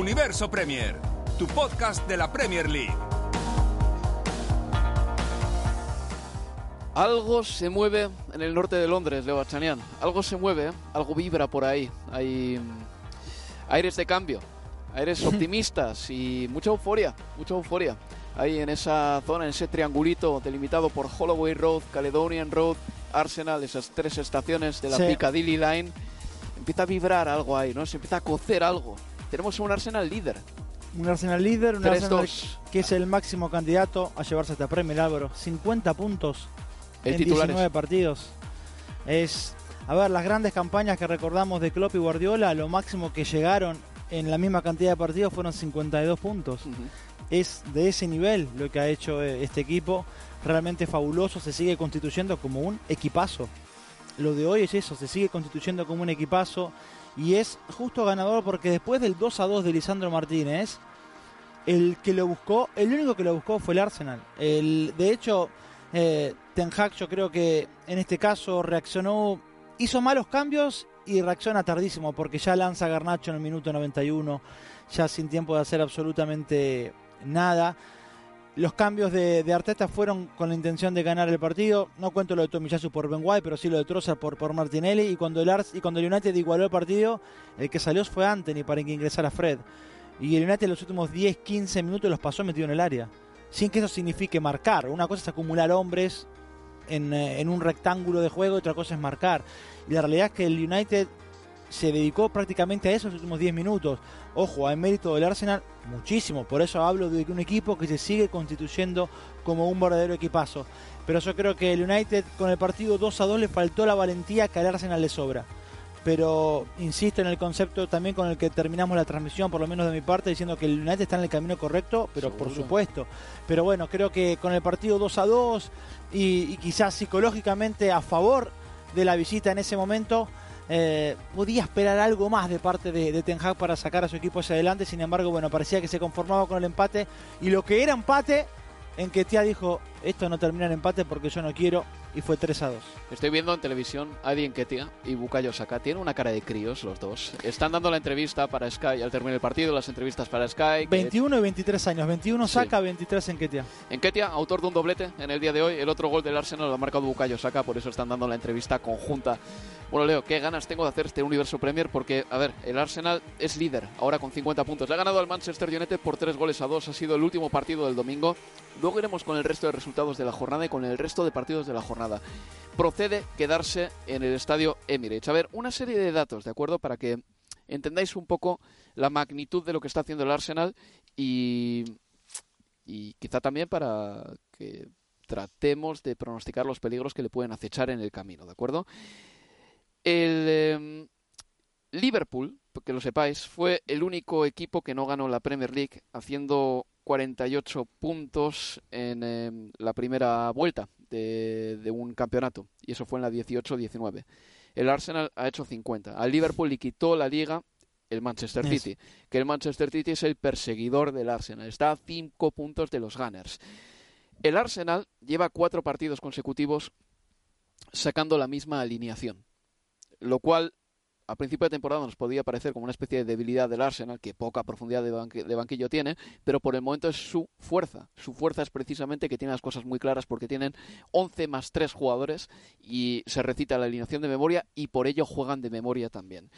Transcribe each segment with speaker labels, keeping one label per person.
Speaker 1: Universo Premier, tu podcast de la Premier League.
Speaker 2: Algo se mueve en el norte de Londres, Leo Bachanian. Algo se mueve, algo vibra por ahí. Hay mm, aires de cambio, aires optimistas y mucha euforia, mucha euforia. Ahí en esa zona, en ese triangulito delimitado por Holloway Road, Caledonian Road, Arsenal, esas tres estaciones de la
Speaker 3: Sí.
Speaker 2: Piccadilly Line, empieza a vibrar algo ahí, ¿no? Se empieza a cocer algo. Tenemos un Arsenal líder.
Speaker 3: Un Arsenal líder, un Arsenal
Speaker 2: 3-2.
Speaker 3: que es el máximo candidato a llevarse esta Premier Álvaro. 50 puntos
Speaker 2: El
Speaker 3: en
Speaker 2: titular
Speaker 3: 19 partidos. Es, a ver, las grandes campañas que recordamos de Klopp y Guardiola, lo máximo que llegaron en la misma cantidad de partidos fueron 52 puntos. Es de ese nivel lo que ha hecho eh, este equipo. Realmente fabuloso, se sigue constituyendo como un equipazo. Lo de hoy es eso, se sigue constituyendo como un equipazo y es justo ganador porque después del 2 a 2 de Lisandro Martínez, el que lo buscó, el único que lo buscó fue el Arsenal. El, de hecho, eh, Ten Hag yo creo que en este caso reaccionó, hizo malos cambios y reacciona tardísimo porque ya lanza Garnacho en el minuto 91, ya sin tiempo de hacer absolutamente nada. Los cambios de, Arteta fueron con la intención de ganar el partido. No cuento lo de Tomiyasu por Ben pero sí lo de Trossard por, Martinelli. Y cuando, el Ars, y cuando el United igualó el partido, el que salió fue Anthony para que ingresara Fred. Y el United los últimos 10-15 minutos los pasó metido en el área. Sin que eso signifique marcar. Una cosa es acumular hombres en, eh, en un rectángulo de juego y otra cosa es marcar. Y la realidad es que el United se dedicó prácticamente a eso los últimos 10 minutos. Ojo, hay mérito del Arsenal muchísimo. Por eso hablo de un equipo que se sigue constituyendo como un verdadero equipazo. Pero yo creo que el United con el partido 2 a 2 le faltó la valentía que al Arsenal le sobra. Pero insisto en el concepto también con el que terminamos la transmisión, por lo menos de mi parte, diciendo que el United está en el camino correcto, pero por supuesto. Pero bueno, creo que con el partido 2 a 2 y, y quizás psicológicamente a favor de la visita en ese momento, eh, podía esperar algo más de parte de, de Ten Hag para sacar a su equipo hacia adelante. Sin embargo, bueno, parecía que se conformaba con el empate. Y lo que era empate, en que Tia dijo, esto no termina en empate porque yo no quiero, y fue 3 a 2.
Speaker 2: Estoy viendo en televisión a Eddie Nketiah y Bukayo Saka. Tienen una cara de críos los dos. Están dando la entrevista para Sky al terminar el partido, las entrevistas para Sky. que-
Speaker 3: 21 y 23 años, 21
Speaker 2: Sí.
Speaker 3: saca, 23 en Ketia.
Speaker 2: Nketiah, autor de un doblete en el día de hoy. El otro gol del Arsenal lo ha marcado Bukayo Saka, por eso están dando la entrevista conjunta. Bueno, Leo, qué ganas tengo de hacer este Universo Premier porque, a ver, el Arsenal es líder ahora con 50 puntos. Le ha ganado al Manchester United por 3 goles a 2. Ha sido el último partido del domingo. Luego iremos con el resto de resultados de la jornada y con el resto de partidos de la jornada. Procede quedarse en el estadio Emirates. A ver, una serie de datos, ¿de acuerdo? Para que entendáis un poco la magnitud de lo que está haciendo el Arsenal y, y quizá también para que tratemos de pronosticar los peligros que le pueden acechar en el camino, ¿de acuerdo? El em, Liverpool, que lo sepáis, fue el único equipo que no ganó la Premier League, haciendo 48 puntos en em, la primera vuelta de, de un campeonato, y eso fue en la 18-19. El Arsenal ha hecho 50. Al Liverpool le quitó la liga el Manchester. City, que el Manchester City es el perseguidor del Arsenal, está a 5 puntos de los Gunners. El Arsenal lleva cuatro partidos consecutivos sacando la misma alineación, lo cual a principio de temporada nos podía parecer como una especie de debilidad del Arsenal, que poca profundidad de, banquillo tiene, pero por el momento es su fuerza. Su fuerza es precisamente que tiene las cosas muy claras porque tienen 11 más 3 jugadores y se recita la alineación de memoria y por ello juegan de memoria también.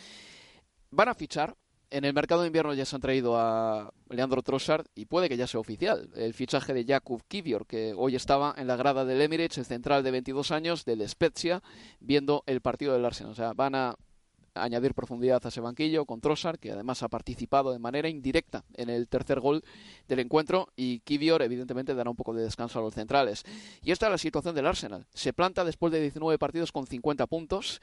Speaker 2: Van a fichar. En el mercado de invierno ya se han traído a Leandro Trossard y puede que ya sea oficial el fichaje de Jakub Kivior, que hoy estaba en la grada del Emirates, el central de 22 años del Spezia, viendo el partido del Arsenal. O sea, van a añadir profundidad a ese banquillo con Trossard, que además ha participado de manera indirecta en el tercer gol del encuentro, y Kivior evidentemente dará un poco de descanso a los centrales. Y esta es la situación del Arsenal. Se planta después de 19 partidos con 50 puntos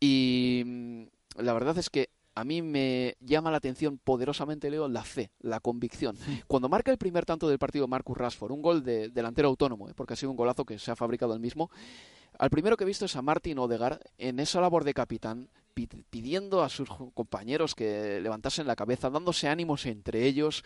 Speaker 2: y mm, la verdad es que a mí me llama la atención poderosamente, Leo, la fe, la convicción. Cuando marca el primer tanto del partido Marcus Rashford, un gol de delantero autónomo, ¿eh? porque ha sido un golazo que se ha fabricado él mismo, al primero que he visto es a Martin Odegaard en esa labor de capitán, pi- pidiendo a sus compañeros que levantasen la cabeza, dándose ánimos entre ellos.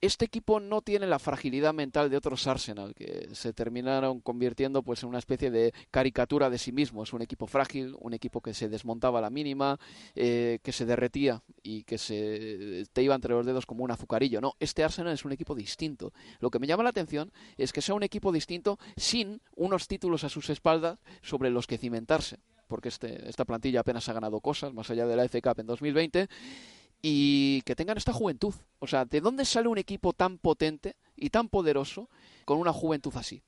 Speaker 2: este equipo no tiene la fragilidad mental de otros Arsenal, que se terminaron convirtiendo pues en una especie de caricatura de sí mismo. Es un equipo frágil, un equipo que se desmontaba a la mínima, eh, que se derretía y que se te iba entre los dedos como un azucarillo. No, este Arsenal es un equipo distinto. Lo que me llama la atención es que sea un equipo distinto sin unos títulos a sus espaldas sobre los que cimentarse porque este, esta plantilla apenas ha ganado cosas, más allá de la FA Cup en 2020, y que tengan esta juventud. O sea, ¿de dónde sale un equipo tan potente y tan poderoso con una juventud así?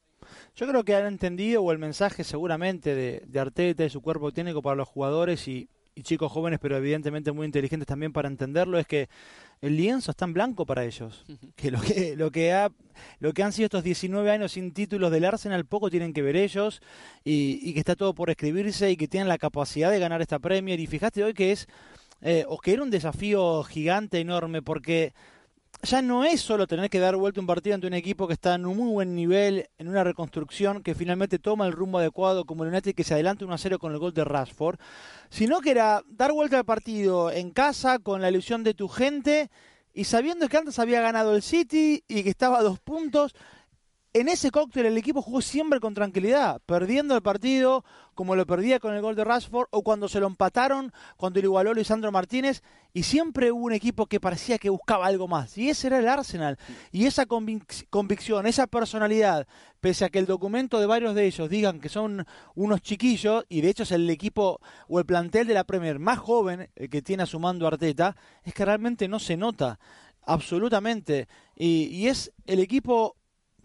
Speaker 3: Yo creo que han entendido, o el mensaje seguramente de, de Arteta y su cuerpo técnico para los jugadores y, chicos jóvenes, pero evidentemente muy inteligentes también para entenderlo, es que el lienzo está en blanco para ellos. Que lo que, lo que, ha, lo que han sido estos 19 años sin títulos del Arsenal, poco tienen que ver ellos, y, y que está todo por escribirse y que tienen la capacidad de ganar esta Premier. Y fíjate hoy que es eh, o que era un desafío gigante, enorme, porque ya no es solo tener que dar vuelta un partido ante un equipo que está en un muy buen nivel, en una reconstrucción, que finalmente toma el rumbo adecuado como el United que se adelanta 1 a 0 con el gol de Rashford, sino que era dar vuelta al partido en casa con la ilusión de tu gente y sabiendo que antes había ganado el City y que estaba a dos puntos, en ese cóctel el equipo jugó siempre con tranquilidad, perdiendo el partido como lo perdía con el gol de Rashford o cuando se lo empataron cuando lo igualó Lisandro Martínez y siempre hubo un equipo que parecía que buscaba algo más y ese era el Arsenal. Y esa convicción, esa personalidad, pese a que el documento de varios de ellos digan que son unos chiquillos y de hecho es el equipo o el plantel de la Premier más joven que tiene a su mando Arteta, es que realmente no se nota absolutamente. Y es el equipo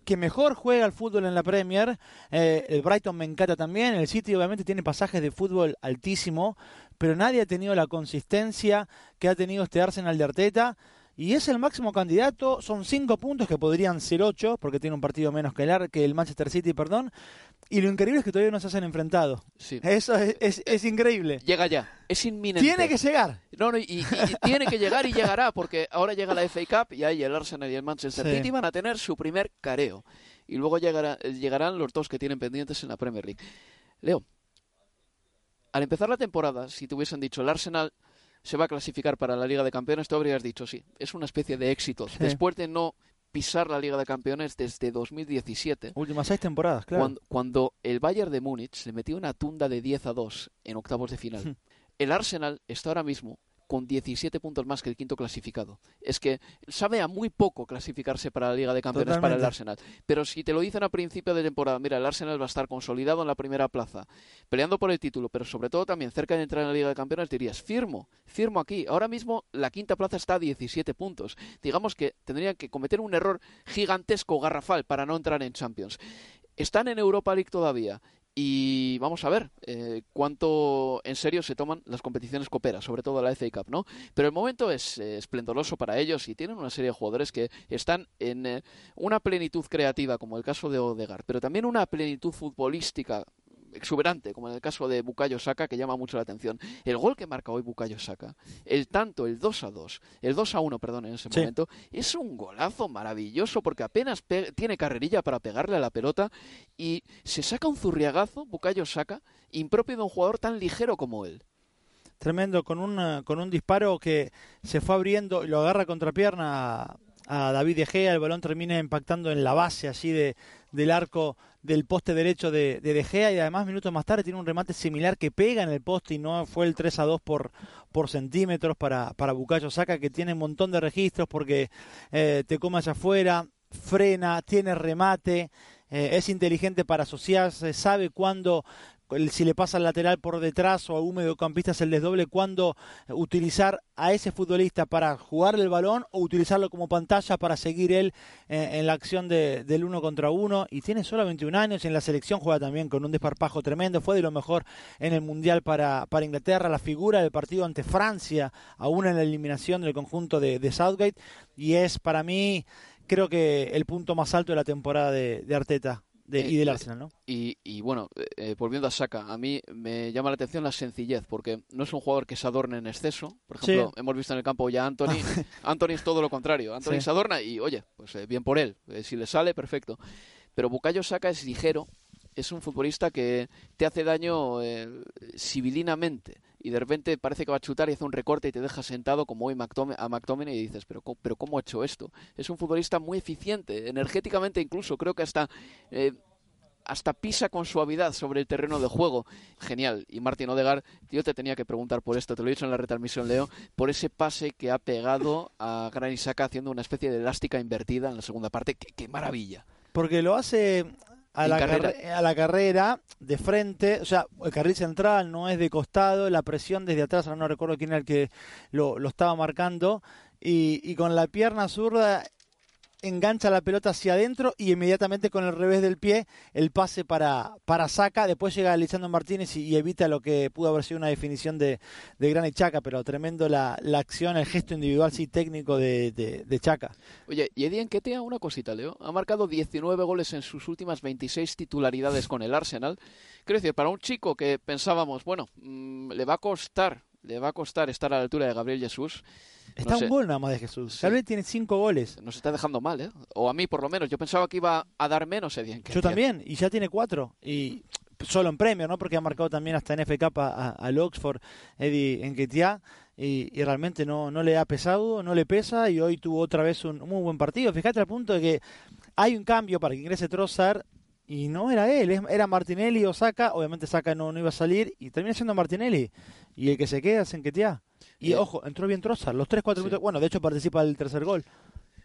Speaker 3: que mejor juega el fútbol en la Premier. Eh, el Brighton me encanta también. El City obviamente tiene pasajes de fútbol altísimo, pero nadie ha tenido la consistencia que ha tenido este Arsenal de Arteta y es el máximo candidato. Son cinco puntos que podrían ser ocho, porque tiene un partido menos que el, que el Manchester City, perdón. Y lo increíble es que todavía no se hacen enfrentado. Sí. Eso es, es, increíble.
Speaker 2: Llega ya, es inminente.
Speaker 3: Tiene que llegar.
Speaker 2: No, no y, tiene que llegar y llegará, porque ahora llega la FA Cup y ahí el Arsenal y el Manchester City van a tener su primer careo. Y luego llegará, llegarán los dos que tienen pendientes en la Premier League. Leo, al empezar la temporada, si te hubiesen dicho el Arsenal se va a clasificar para la Liga de Campeones, tú habrías dicho sí. Es una especie de éxito. Después de no pisar la Liga de Campeones desde 2017.
Speaker 3: Últimas seis temporadas, claro.
Speaker 2: Cuando, el Bayern de Múnich le metió una tunda de 10 a 2 en octavos de final. Hmm. el Arsenal está ahora mismo con 17 puntos más que el quinto clasificado. Es que sabe a muy poco clasificarse para la Liga de Campeones para el Arsenal. Pero si te lo dicen a principio de temporada, mira, el Arsenal va a estar consolidado en la primera plaza, peleando por el título, pero sobre todo también cerca de entrar en la Liga de Campeones, dirías, firmo, firmo aquí. Ahora mismo la quinta plaza está a 17 puntos. Digamos que tendrían que cometer un error gigantesco, garrafal, para no entrar en Champions. Están en Europa League todavía y vamos a ver eh, cuánto en serio se toman las competiciones coperas, sobre todo la FA Cup, ¿no? Pero el momento es eh, esplendoroso para ellos y tienen una serie de jugadores que están en eh, una plenitud creativa, como el caso de Odegar, pero también una plenitud futbolística exuberante, como en el caso de Bukayo Saka, que llama mucho la atención. El gol que marca hoy Bukayo Saka, el tanto, el 2 a 2, el 2 a 1, perdón, en ese momento, es un golazo maravilloso porque apenas tiene carrerilla para pegarle a la pelota y se saca un zurriagazo, Bukayo Saka, impropio de un jugador tan ligero como él.
Speaker 3: Tremendo, con un, con un disparo que se fue abriendo y lo agarra contra pierna a David De Gea, el balón termina impactando en la base así de, del arco del poste derecho de, de, Gea y además minutos más tarde tiene un remate similar que pega en el poste y no fue el 3 a 2 por, por centímetros para, para Bucayo Saca que tiene un montón de registros porque eh, te come hacia afuera, frena, tiene remate, eh, es inteligente para asociarse, sabe cuándo si le pasa al lateral por detrás o a un mediocampista es el desdoble, cuándo utilizar a ese futbolista para jugar el balón o utilizarlo como pantalla para seguir él eh, en la acción de, del uno contra uno. Y tiene solo 21 años y en la selección juega también con un desparpajo tremendo. Fue de lo mejor en el Mundial para, para Inglaterra, la figura del partido ante Francia, aún en la eliminación del conjunto de, de Southgate. Y es para mí, creo que el punto más alto de la temporada de, de Arteta y del eh, Arsenal, ¿no?
Speaker 2: Y, bueno, eh, volviendo a Saka, a mí me llama la atención la sencillez, porque no es un jugador que se adorne en exceso. Por ejemplo, hemos visto en el campo ya a Anthony. Anthony es todo lo contrario. Anthony se adorna y, oye, pues eh, bien por él. si le sale, perfecto. Pero Bukayo Saka es ligero, es un futbolista que te hace daño civilinamente y de repente parece que va a chutar y hace un recorte y te deja sentado como hoy a McTominay y dices, pero, pero ¿cómo ha hecho esto? Es un futbolista muy eficiente, energéticamente incluso, creo que hasta... Eh, hasta pisa con suavidad sobre el terreno de juego. Genial. Y Martín Odegar, yo te tenía que preguntar por esto, te lo he dicho en la retransmisión, Leo, por ese pase que ha pegado a Gran Isaka haciendo una especie de elástica invertida en la segunda parte. qué maravilla!
Speaker 3: Porque lo hace a la, carrera. a la carrera de frente, o sea, el carril central no es de costado, la presión desde atrás, ahora no recuerdo quién era el que lo, lo estaba marcando, y, y, con la pierna zurda engancha la pelota hacia adentro y inmediatamente con el revés del pie el pase para, para Saca. Después llega Lisandro Martínez y, evita lo que pudo haber sido una definición de, de Gran y Chaca, pero tremendo la, la, acción, el gesto individual sí técnico de, de, Chaca.
Speaker 2: Oye, y Eddie una cosita, Leo. Ha marcado 19 goles en sus últimas 26 titularidades con el Arsenal. Quiero decir, para un chico que pensábamos, bueno, mm, le va a costar, le va a costar estar a la altura de Gabriel Jesús
Speaker 3: Está un gol nada más de Jesús. Sí. tiene cinco goles.
Speaker 2: Nos está dejando mal, ¿eh? O a mí, por lo menos. Yo pensaba que iba a dar menos Eddie
Speaker 3: Yo también, y ya tiene cuatro. Y solo en premio, ¿no? Porque ha marcado también hasta en FK al Oxford Eddie Enquetia. Y, y, realmente no, no le ha pesado, no le pesa. Y hoy tuvo otra vez un, muy buen partido. Fíjate al punto de que hay un cambio para que ingrese Trossard y no era él, era Martinelli o Saca, obviamente Saca no, no iba a salir y termina siendo Martinelli. Y el que se queda es Enquetia. Y ojo, entró bien Trossard, los 3-4 minutos. Bueno, de hecho participa el tercer gol.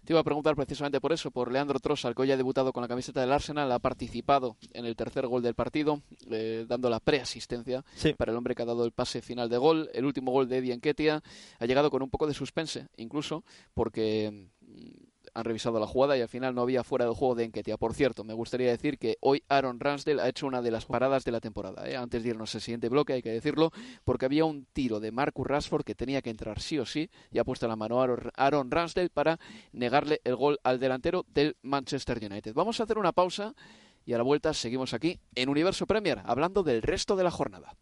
Speaker 2: Te iba a preguntar precisamente por eso, por Leandro Trossard, que hoy ha debutado con la camiseta del Arsenal, ha participado en el tercer gol del partido, eh, dando la preasistencia para el hombre que ha dado el pase final de gol. El último gol de Eddie Enquetia ha llegado con un poco de suspense, incluso, porque mm, han revisado la jugada y al final no había fuera de juego de Enquetia. Por cierto, me gustaría decir que hoy Aaron Ramsdale ha hecho una de las paradas de la temporada. ¿eh? Antes de irnos al siguiente bloque, hay que decirlo, porque había un tiro de Marcus Rashford que tenía que entrar sí o sí y ha puesto la mano a Aaron Ramsdale para negarle el gol al delantero del Manchester United. Vamos a hacer una pausa y a la vuelta seguimos aquí en Universo Premier, hablando del resto de la jornada.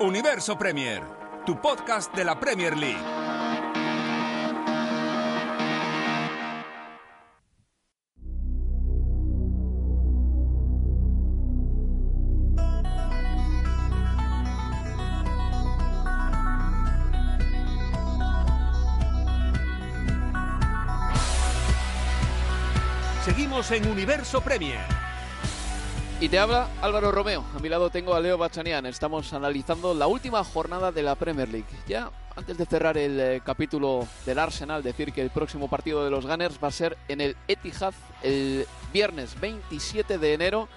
Speaker 1: Universo Premier, tu podcast de la Premier League. En Universo Premier.
Speaker 2: Y te habla Álvaro Romeo. A mi lado tengo a Leo Bachanian. Estamos analizando la última jornada de la Premier League. Ya antes de cerrar el eh, capítulo del Arsenal, decir que el próximo partido de los Gunners va a ser en el Etihad el viernes 27 de enero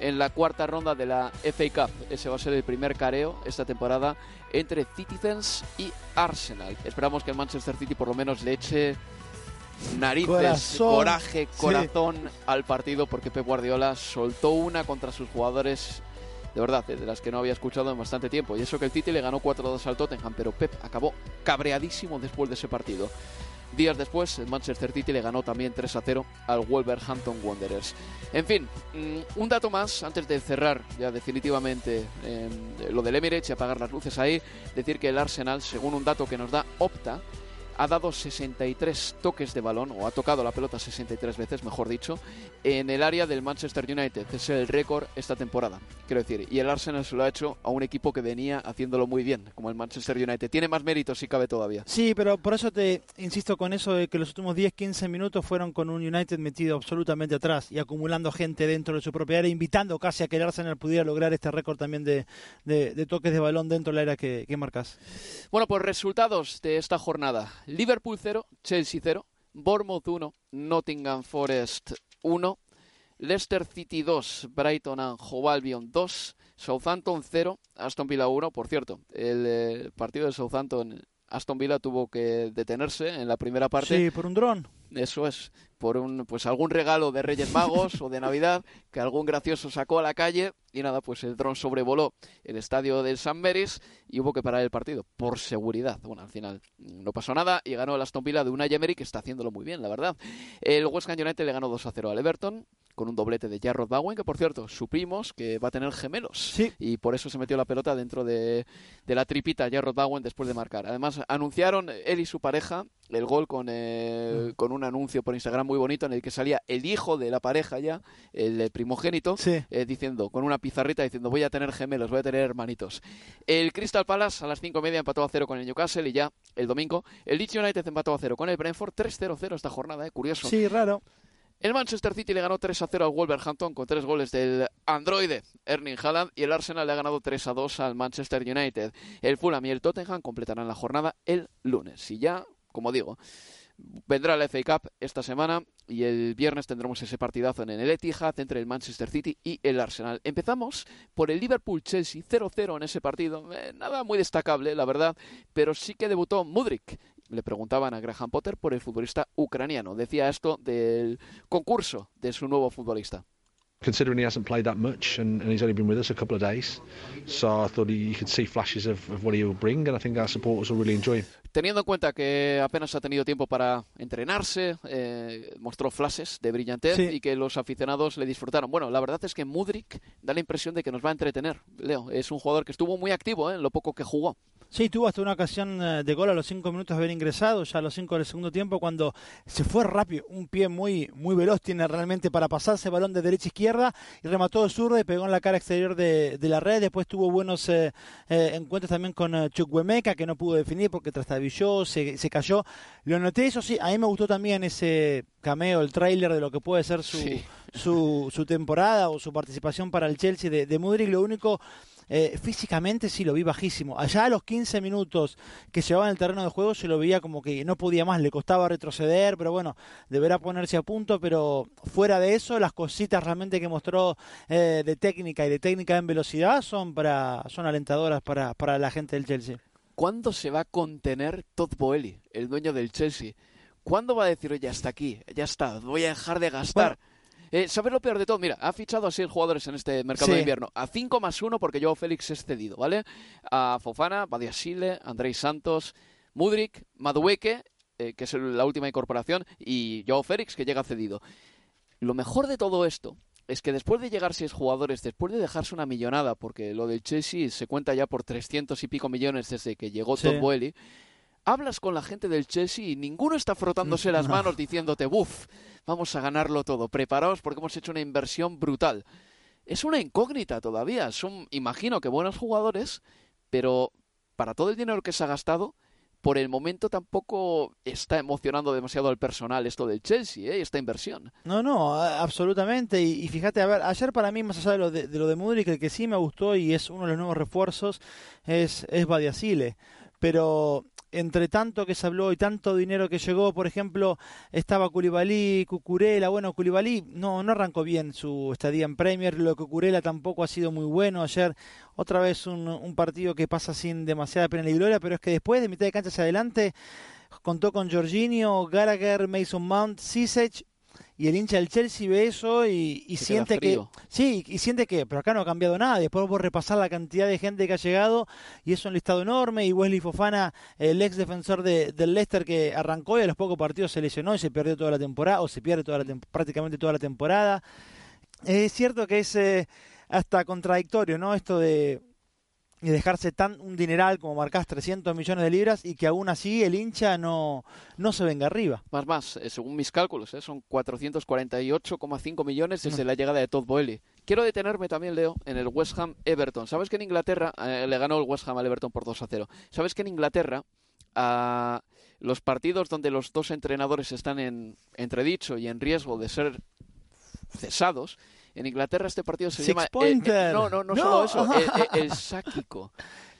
Speaker 2: en la cuarta ronda de la FA Cup. Ese va a ser el primer careo esta temporada entre Citizens y Arsenal. Esperamos que el Manchester City por lo menos le eche narices, coraje, corazón al partido porque Pep Guardiola soltó una contra sus jugadores de verdad, de las que no había escuchado en bastante tiempo. Y eso que el City le ganó 4-2 al Tottenham, pero Pep acabó cabreadísimo después de ese partido. Días después, el Manchester City le ganó también 3 0 al Wolverhampton Wanderers. En fin, mm, un dato más antes de cerrar ya definitivamente lo del Emirates y apagar las luces ahí. Decir que el Arsenal, según un dato que nos da Opta, ha dado 63 toques de balón, o ha tocado la pelota 63 veces, mejor dicho, en el área del Manchester United. Es el récord esta temporada, quiero decir. Y el Arsenal se lo ha hecho a un equipo que venía haciéndolo muy bien, como el Manchester United. Tiene más méritos si cabe todavía.
Speaker 3: Sí, pero por eso te insisto con eso de que los últimos 10-15 minutos fueron con un United metido absolutamente atrás y acumulando gente dentro de su propia área, invitando casi a que el Arsenal pudiera lograr este récord también de, toques de balón dentro de la área que, que marcas.
Speaker 2: Bueno, pues resultados de esta jornada. Liverpool 0, Chelsea 0, Bournemouth 1, Nottingham Forest 1, Leicester City 2, Brighton and Hove Albion 2, Southampton 0, Aston Villa 1. Por cierto, el eh, partido de Southampton, Aston Villa tuvo que detenerse en la primera parte.
Speaker 3: Sí, por un dron.
Speaker 2: Eso es, por un, pues algún regalo de Reyes Magos o de Navidad que algún gracioso sacó a la calle y nada, pues el dron sobrevoló el estadio del San Mary's y hubo que parar el partido por seguridad. Bueno, al final no pasó nada y ganó el Aston Villa de una Emery que está haciéndolo muy bien, la verdad. El West Ham United le ganó 2 a 0 al Everton con un doblete de Jarrod Bowen, que por cierto, supimos que va a tener gemelos. Y por eso se metió la pelota dentro de, la tripita Jarrod Bowen después de marcar. Además, anunciaron él y su pareja el gol con, eh, mm. con un anuncio por Instagram muy bonito en el que salía el hijo de la pareja ya, el primogénito, eh, diciendo, con una pizarrita diciendo voy a tener gemelos, voy a tener hermanitos. El Crystal Palace a las cinco y media empató a cero con el Newcastle y ya el domingo el Leeds United empató a cero con el Brentford 3-0-0 esta jornada, eh, curioso.
Speaker 3: Sí, raro.
Speaker 2: El Manchester City le ganó 3 a 0 al Wolverhampton con tres goles del androide Erling Haaland y el Arsenal le ha ganado 3 a 2 al Manchester United. El Fulham y el Tottenham completarán la jornada el lunes. Y ya, como digo, vendrá la FA Cup esta semana y el viernes tendremos ese partidazo en el Etihad entre el Manchester City y el Arsenal. Empezamos por el Liverpool-Chelsea 0-0 en ese partido. Eh, nada muy destacable, la verdad, pero sí que debutó Mudrik le preguntaban a Graham Potter por el futbolista ucraniano. Decía esto del concurso de su nuevo futbolista.
Speaker 4: considering he hasn't played that much and, and, he's only been with us a couple of days. So I thought he, you could see flashes of, of, what he will bring, and I think our supporters will really enjoy him.
Speaker 2: Teniendo en cuenta que apenas ha tenido tiempo para entrenarse, eh, mostró flashes de brillantez sí. y que los aficionados le disfrutaron. Bueno, la verdad es que Mudrik da la impresión de que nos va a entretener. Leo, es un jugador que estuvo muy activo ¿eh? en lo poco que jugó.
Speaker 3: Sí, tuvo hasta una ocasión eh, de gol a los cinco minutos de haber ingresado, ya a los cinco del segundo tiempo, cuando se fue rápido, un pie muy, muy veloz tiene realmente para pasarse balón de derecha a izquierda y remató de zurda y pegó en la cara exterior de, de la red. Después tuvo buenos eh, eh, encuentros también con eh, Chukwemeka, que no pudo definir porque trastabilló, se, se cayó. Lo noté, eso sí, a mí me gustó también ese cameo, el tráiler de lo que puede ser su, su, su, temporada o su participación para el Chelsea de, de Mudrik. Lo único eh, físicamente sí lo vi bajísimo. Allá a los 15 minutos que llevaba en el terreno de juego se lo veía como que no podía más, le costaba retroceder, pero bueno, deberá ponerse a punto, pero fuera de eso, las cositas realmente que mostró eh, de técnica y de técnica en velocidad son, para, son alentadoras para, para la gente del Chelsea.
Speaker 2: ¿Cuándo se va a contener Todd Boehly, el dueño del Chelsea? ¿Cuándo va a decir, oye, hasta aquí, ya está, voy a dejar de gastar? Eh, ¿Sabes lo peor de todo? Mira, ha fichado a seis jugadores en este mercado de invierno. A 5 más 1 porque Joao Félix es cedido, ¿vale? A Fofana, Badiasile, Andrés Santos, Mudrik, Madueke, eh, que es la última incorporación, y Joao Félix, que llega cedido. Lo mejor de todo esto es que después de llegar seis jugadores, después de dejarse una millonada, porque lo del Chelsea se cuenta ya por 300 y pico millones desde que llegó Todd Boehly, hablas con la gente del Chelsea y ninguno está frotándose las manos diciéndote, buf, vamos a ganarlo todo, preparaos porque hemos hecho una inversión brutal. Es una incógnita todavía, son, imagino que buenos jugadores, pero para todo el dinero que se ha gastado, por el momento tampoco está emocionando demasiado al personal esto del Chelsea, ¿eh? esta inversión.
Speaker 3: No, no, absolutamente. Y, fíjate, a ver, ayer para mí, más allá de lo de, de lo de Mudrik, el que sí me gustó y es uno de los nuevos refuerzos es, es Badiasile. Pero entre tanto que se habló y tanto dinero que llegó, por ejemplo, estaba Culibalí, Cucurela, bueno, Culibalí no, no arrancó bien su estadía en Premier, lo de Cucurela tampoco ha sido muy bueno, ayer otra vez un, partido que pasa sin demasiada pena y gloria, pero es que después de mitad de cancha hacia adelante contó con Jorginho, Gallagher, Mason Mount, Sisech y el hincha del Chelsea ve eso y, siente que sí y siente que pero acá no ha cambiado nada después vos repasar la cantidad de gente que ha llegado y es un listado enorme y Wesley Fofana el ex defensor de, del Leicester que arrancó y a los pocos partidos se lesionó y se perdió toda la temporada o se pierde toda la prácticamente toda la temporada. Es cierto que es eh, hasta contradictorio no esto de y dejarse tan un dineral como marcás 300 millones de libras y que aún así el hincha no, no se venga arriba.
Speaker 2: Más, más, eh, según mis cálculos, ¿eh? son 448,5 millones desde la llegada de Todd Boehly. Quiero detenerme también, Leo, en el West Ham Everton. ¿Sabes que en Inglaterra eh, le ganó el West Ham al Everton por 2 a 0? ¿Sabes que en Inglaterra a los partidos donde los dos entrenadores están en entredicho y en riesgo de ser cesados, en Inglaterra este partido se llama... no, no, no, solo eso, el, el, sáquico.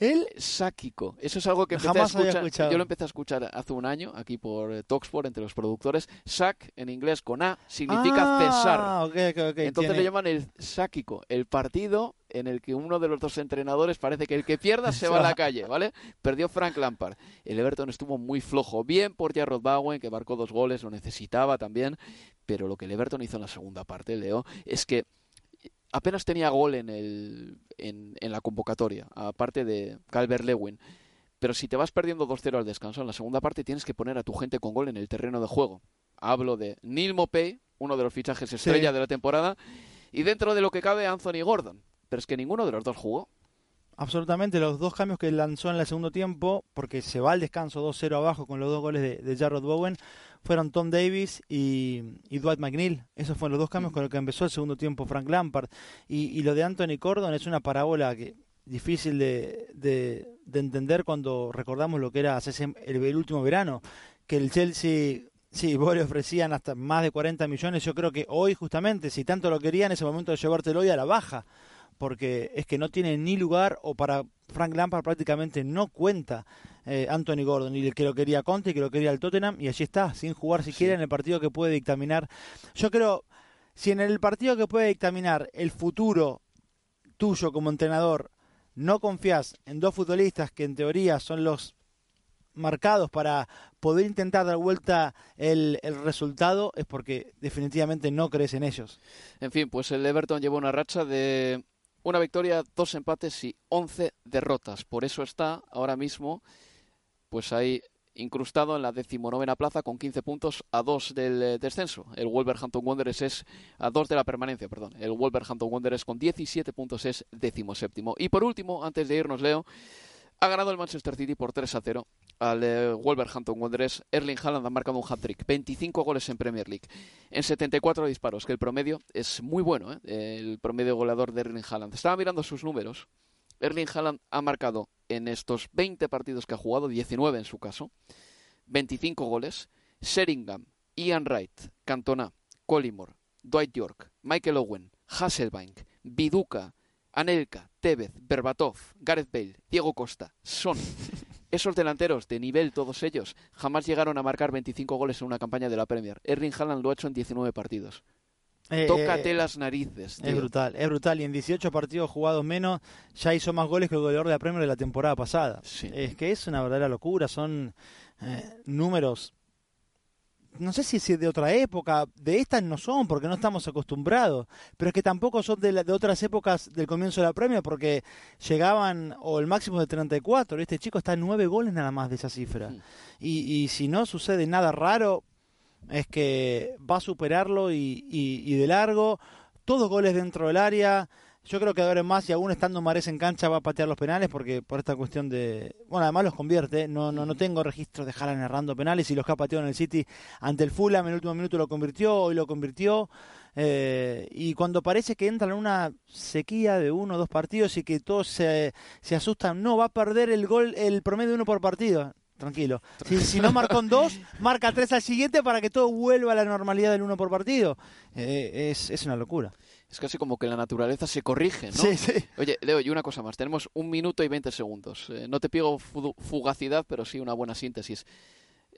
Speaker 2: El sáquico. Eso es algo que empecé a escuchar. Yo lo empecé a escuchar hace un año aquí por eh, entre los productores. Sac en inglés con A significa
Speaker 3: ah,
Speaker 2: cesar. Entonces le llaman el sáquico, el partido en el que uno de los dos entrenadores parece que el que pierda se va a la calle, ¿vale? Perdió Frank Lampard. El Everton estuvo muy flojo. Bien por Jarrod Bowen, que marcó dos goles, lo necesitaba también. Pero lo que el Everton hizo en la segunda parte, Leo, es que apenas tenía gol en, el, en, en la convocatoria, aparte de Calvert Lewin. Pero si te vas perdiendo 2-0 al descanso, en la segunda parte tienes que poner a tu gente con gol en el terreno de juego. Hablo de Neil Mopey, uno de los fichajes estrella de la temporada, y dentro de lo que cabe Anthony Gordon. Pero es que ninguno de los dos jugó.
Speaker 3: Absolutamente, los dos cambios que lanzó en el segundo tiempo, porque se va al descanso 2-0 abajo con los dos goles de, de Jarrod Bowen, fueron Tom Davis y, Dwight McNeil. Esos fueron los dos cambios con los que empezó el segundo tiempo Frank Lampard. Y, lo de Anthony Gordon es una parábola que difícil de, de, entender cuando recordamos lo que era el, último verano, que el Chelsea Sí, vos le ofrecían hasta más de 40 millones. Yo creo que hoy, justamente, si tanto lo querían, es el momento de llevártelo hoy a la baja porque es que no tiene ni lugar o para Frank Lampard prácticamente no cuenta eh, Anthony Gordon y el que lo quería Conte y que lo quería el Tottenham y allí está, sin jugar siquiera en el partido que puede dictaminar. Yo creo, si en el partido que puede dictaminar el futuro tuyo como entrenador no confías en dos futbolistas que en teoría son los marcados para poder intentar dar vuelta el, el, resultado es porque definitivamente no crees en ellos.
Speaker 2: En fin, pues el Everton lleva una racha de una victoria, dos empates y once derrotas. Por eso está ahora mismo, pues ahí incrustado en la decimonovena plaza con 15 puntos a dos del eh, descenso. El Wolverhampton Wanderers es a dos de la permanencia, perdón. El Wolverhampton Wanderers con 17 puntos es decimoséptimo. Y por último, antes de irnos, Leo, ha ganado el Manchester City por 3 a 0 al eh, Wolverhampton Wanderers. Erling Haaland ha marcado un hat-trick, 25 goles en Premier League, en 74 disparos, que el promedio es muy bueno, ¿eh? el promedio goleador de Erling Haaland. Estaba mirando sus números. Erling Haaland ha marcado en estos 20 partidos que ha jugado, 19 en su caso, 25 goles. Sheringham, Ian Wright, Cantona, Collymore, Dwight York, Michael Owen, Hasselbank, Viduka, Anelka, Tevez, Berbatov, Gareth Bale, Diego Costa, son esos delanteros de nivel todos ellos jamás llegaron a marcar 25 goles en una campaña de la Premier. Erling Haaland lo ha hecho en 19 partidos. Eh, Tócate eh, las narices.
Speaker 3: Es brutal, es brutal. Y en 18 partidos jugados menos ya hizo más goles que el goleador de la Premier de la temporada pasada. Es que es una verdadera locura. Son eh, números no sé si es de otra época, de estas no son porque no estamos acostumbrados, pero es que tampoco son de, de otras épocas del comienzo de la premia porque llegaban o el máximo de 34, este chico está en nueve goles nada más de esa cifra. Y, y si no sucede nada raro, es que va a superarlo y, y de largo, todos goles dentro del área, yo creo que ahora más, y aún estando Mares en cancha, va a patear los penales porque por esta cuestión de. Bueno, además los convierte. No, no, no tengo registros de Haaland errando penales y los que ha pateado en el City ante el Fulham en el último minuto lo convirtió, hoy lo convirtió. Eh, y cuando parece que entra en una sequía de uno o dos partidos y que todos se, se asustan, no, va a perder el gol, el promedio de uno por partido tranquilo. Si, si, no marcó en dos, marca tres al siguiente para que todo vuelva a la normalidad del uno por partido. Eh, es, es, una locura.
Speaker 2: Es casi como que la naturaleza se corrige, ¿no?
Speaker 3: Sí, sí.
Speaker 2: Oye, Leo, y una cosa más. Tenemos un minuto y veinte segundos. Eh, no te pido fugacidad, pero sí una buena síntesis.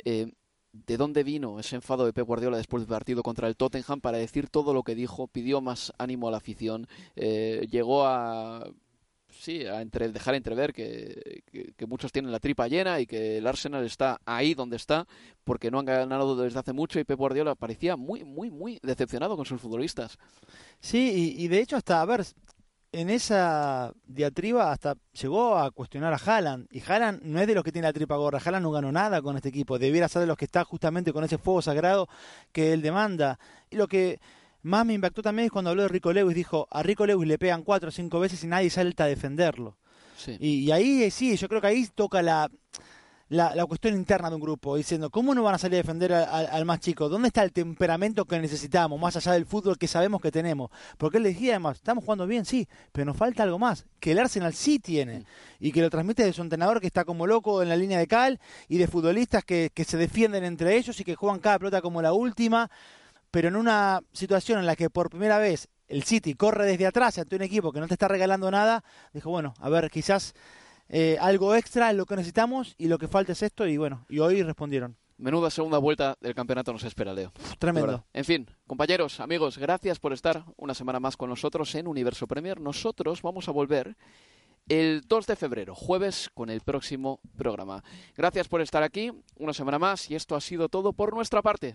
Speaker 2: Eh, ¿De dónde vino ese enfado de Pep Guardiola después del partido contra el Tottenham para decir todo lo que dijo? Pidió más ánimo a la afición. Eh, llegó a sí, a entre, dejar entrever que, que, muchos tienen la tripa llena y que el Arsenal está ahí donde está porque no han ganado desde hace mucho y Pep Guardiola parecía muy, muy, muy decepcionado con sus futbolistas.
Speaker 3: Sí, y, de hecho hasta, a ver, en esa diatriba hasta llegó a cuestionar a Haaland. Y Haaland no es de los que tiene la tripa gorra. Haaland no ganó nada con este equipo. Debiera ser de los que está justamente con ese fuego sagrado que él demanda. Y lo que más me impactó también es cuando habló de Rico Lewis. Dijo, a Rico Lewis le pegan cuatro o cinco veces y nadie salta a defenderlo. Y, ahí eh, sí, yo creo que ahí toca la, la, cuestión interna de un grupo, diciendo, ¿cómo no van a salir a defender al, más chico? ¿Dónde está el temperamento que necesitamos, más allá del fútbol que sabemos que tenemos? Porque él decía además, estamos jugando bien, sí, pero nos falta algo más, que el Arsenal sí tiene, y que lo transmite de su entrenador que está como loco en la línea de cal, y de futbolistas que, que se defienden entre ellos y que juegan cada pelota como la última pero en una situación en la que por primera vez el City corre desde atrás ante un equipo que no te está regalando nada, dijo, bueno, a ver, quizás eh, algo extra es lo que necesitamos y lo que falta es esto y bueno, y hoy respondieron.
Speaker 2: Menuda segunda vuelta del campeonato nos espera, Leo.
Speaker 3: Tremendo.
Speaker 2: En fin, compañeros, amigos, gracias por estar una semana más con nosotros en Universo Premier. Nosotros vamos a volver el 2 de febrero, jueves, con el próximo programa. Gracias por estar aquí una semana más y esto ha sido todo por nuestra parte.